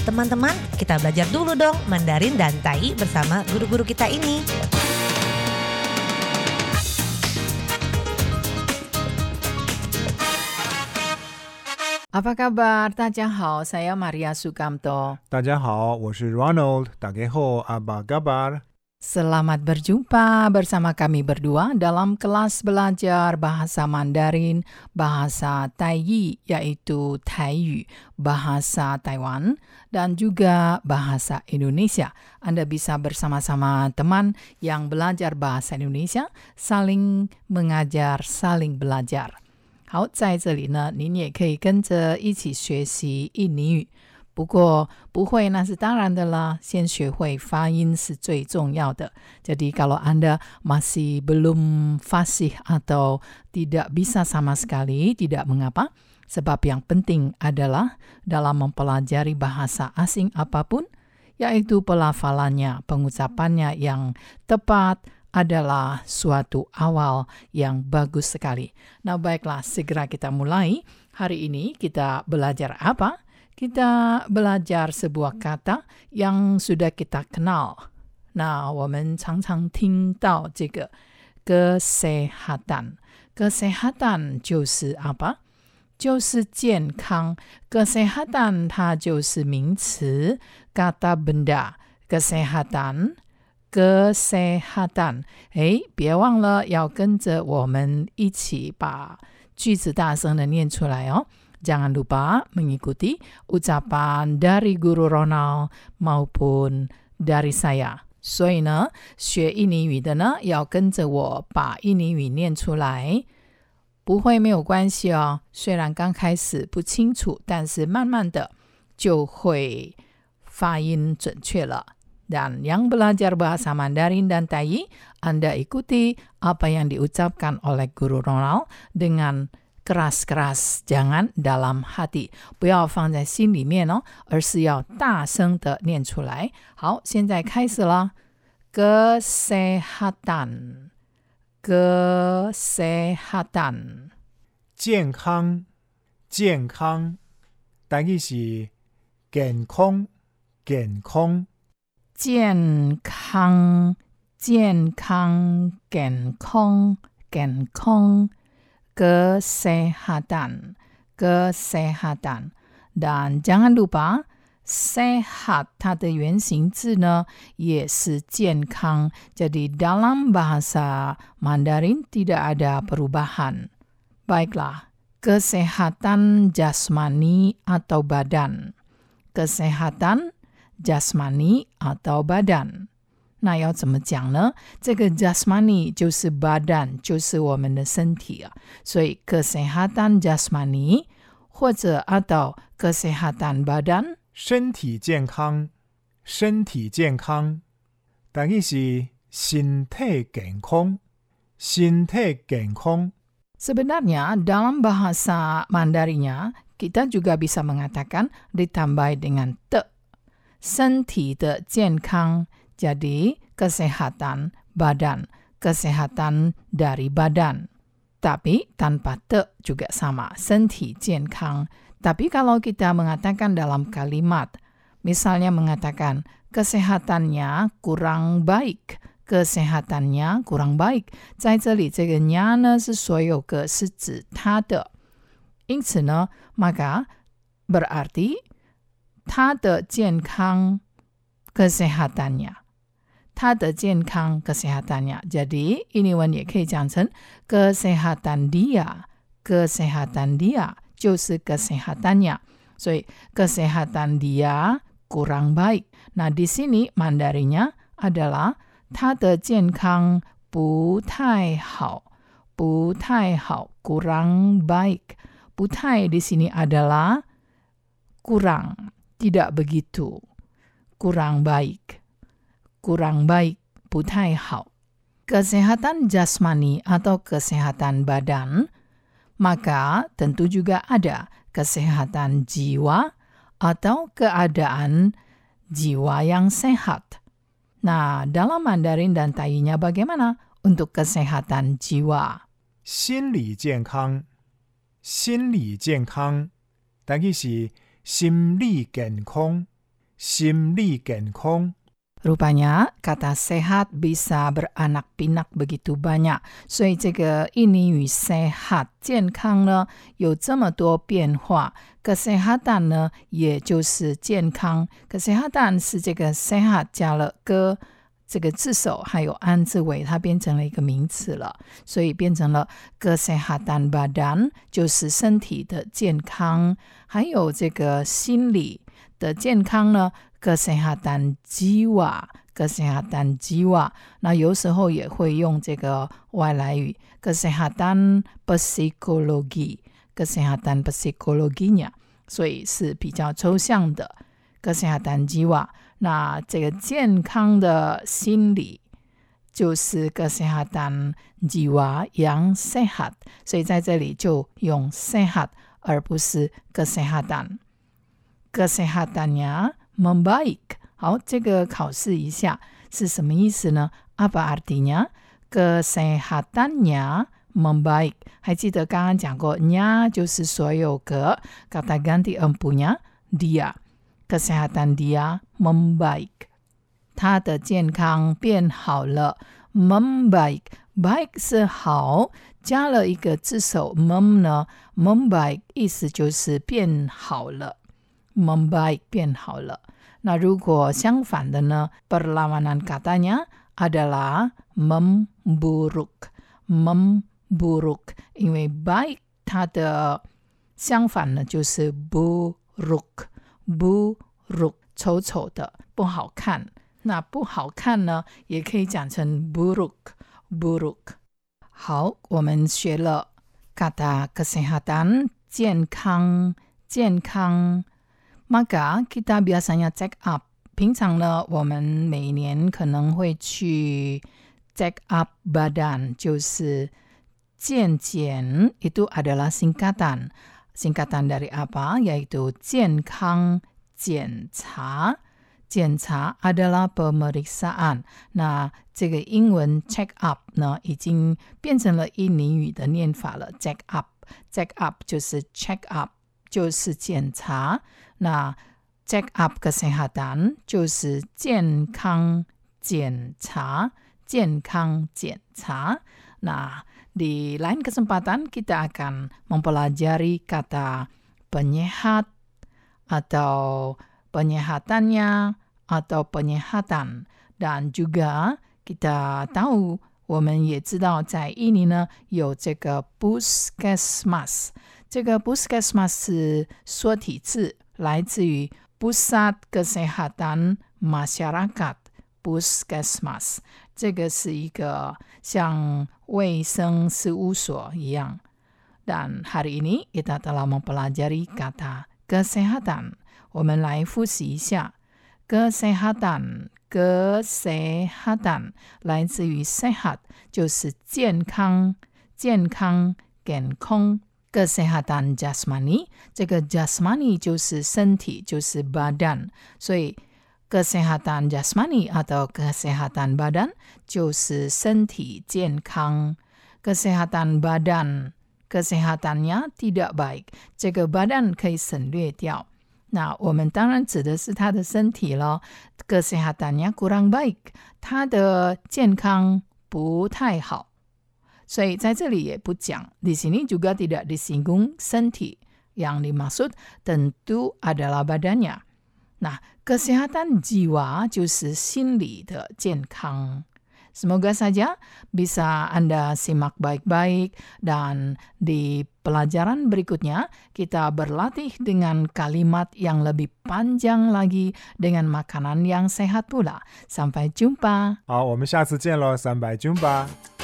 Teman-teman, kita belajar dulu dong Mandarin dan Tai bersama guru-guru kita ini. Apa kabar? Tajahau, saya Maria Sukamto. Saya Ronald. Apa kabar? Selamat berjumpa bersama kami berdua dalam kelas belajar bahasa Mandarin, bahasa Taiyi yaitu Taiyu, bahasa Taiwan, dan juga bahasa Indonesia. Anda bisa bersama-sama teman yang belajar bahasa Indonesia, saling mengajar, saling belajar. 好，在这里呢，您也可以跟着一起学习印尼语。 不过不会那是当然的啦，先学会发音是最重要的。Jadi kalau Anda masih belum fasih atau tidak bisa sama sekali, tidak mengapa. Sebab yang penting adalah dalam mempelajari bahasa asing apapun, yaitu pelafalannya, pengucapannya yang tepat, adalah suatu awal yang bagus sekali. Nah, baiklah, segera kita mulai. Hari ini kita belajar apa? Kita belajar sebuah kata yang sudah kita kenal. Nah, 我们常常听到这个 kesehatan. Kesehatan 就是apa? 就是健康。kesehatan 它就是名词，kata benda kesehatan。kesehatan，哎，别忘了要跟着我们一起把句子大声的念出来哦。 Jangan lupa mengikuti ucapan dari Guru Ronald maupun dari saya. 所以呢，学印尼语的呢，要跟着我把印尼语念出来。不会没有关系哦，虽然刚开始不清楚，但是慢慢的就会发音准确了。dan yang belajar bahasa Mandarin dan Tai, Anda ikuti apa yang diucapkan oleh Guru Ronald dengan keras 斯不要放在心里面哦，而是要大声的念出来。好，现在开始了。kesehatan kesehatan 健康健康，等于是健康健康健康健康。健康健康健康 ，kesehatan, kesehatan. Dan jangan lupa, sehat 它的原型字呢也是健康。Jadi dalam bahasa Mandarin tidak ada perubahan. Baiklah, kesehatan jasmani atau badan. Kesehatan jasmani atau badan。 那要怎么讲呢？这个 jasmani 就是 badan，就是我们的身体啊。所以 kesehatan jasmani 或者 atau kesehatan badan，身体健康，身体健康，等于是身体健康，身体健康。 Sebenarnya dalam bahasa Mandarinya kita juga bisa mengatakan ditambah dengan te 身体的健康 jadi kesehatan badan, kesehatan dari badan. Tapi tanpa te juga sama, 身体健康. Tapi kalau kita mengatakan dalam kalimat, misalnya mengatakan kesehatannya kurang baik, kesehatannya kurang baik. 在这里这个nya 呢是所有个是指它的。因此呢，maka berarti 他的健康 kesehatannya， 他的健康 kesehatannya。Jadi ini one 也可以讲成 kesehatan dia，kesehatan dia 就是 kesehatannya。所以 kesehatan dia kurang baik。那 di sini mandarinya adalah 他的健康不太好，不太好，kurang baik。不太 di sini adalah kurang tidak begitu, kurang baik, kurang baik, 不太好. Kesehatan jasmani atau kesehatan badan, maka tentu juga ada kesehatan jiwa atau keadaan jiwa yang sehat. Nah, dalam Mandarin dan Tainya bagaimana untuk kesehatan jiwa? 心理健康，心理健康，但伊是心理健康， 心理健康。 Rupanya kata sehat bisa beranak pinak begitu banyak，所以这个印尼语 sehat 健康呢有这么多变化。kesehatan 呢也就是健康，kesehatan 是这个 sehat 加了 ke 这个字首还有安字尾，它变成了一个名词了，所以变成了 kesehatan badan 就是身体的健康，还有这个心理的健康呢。 kesehatan jiwa，kesehatan jiwa，那有时候也会用这个外来语 kesehatan psikologi，kesehatan psikologinya，所以是比较抽象的 kesehatan jiwa。那这个健康的心理就是 kesehatan jiwa yang sehat，所以在这里就用 sehat 而不是 kesehatan。kesehatannya membaik。好，这个考试一下是什么意思呢？Apa artinya kesehatannya membaik？还记得刚刚讲过，nya 就是所有格 kata ganti empunya dia。kesehatan dia membaik，他的健康变好了。membaik，baik 是好，加了一个字首 mem 呢，membaik 意思就是变好了。membaik 变好了。那如果相反的呢？perlawanan katanya adalah memburuk。memburuk，因为 baik 它的相反呢就是 buruk，buruk 丑丑的，不好看。那不好看呢，也可以讲成 buruk，buruk。好，我们学了 kata kesehatan 健康，健康。 Maka kita biasanya check up。平常呢，我们每年可能会去 check up badan，就是健检。Itu adalah singkatan。singkatan dari apa? Yaitu 健康检查。检查 adalah pemeriksaan。那这个英文 check up 呢，已经变成了印尼语的念法了。check up，check up 就是 check up， 就是检查。那 check up kesehatan 就是健康检查，健康检查。Nah, di lain kesempatan kita akan mempelajari kata penyehat atau penyehatannya atau penyehatan dan juga kita tahu 我们也知道，在印尼呢有这个 puskesmas， 这个 puskesmas 是缩体字，来自于 Pusat Kesehatan Masyarakat Puskesmas，这个是一个像卫生事务所一样。Dan hari ini kita telah mempelajari kata kesehatan。我们来复习一下 kesehatan。kesehatan 来自于 sehat，就是健康、健康、健康。 kesehatan jasmani，这个 jasmani 就是身体，就是 badan，所以 kesehatan jasmani atau kesehatan badan 就是身体健康。kesehatan badan kesehatannya tidak baik，这个 badan 可以省略掉。那我们当然指的是他的身体咯。kesehatannya kurang baik，他的健康不太好。 所以在这里也不讲，di sini juga tidak disinggung senti yang dimaksud tentu adalah badannya。那 kesehatan jiwa 就是心理的健康。Semoga saja bisa Anda simak baik-baik dan di pelajaran berikutnya kita berlatih dengan kalimat yang lebih panjang lagi dengan makanan yang sehat pula. Sampai jumpa. 好，我们下次见喽，三百 jumpa。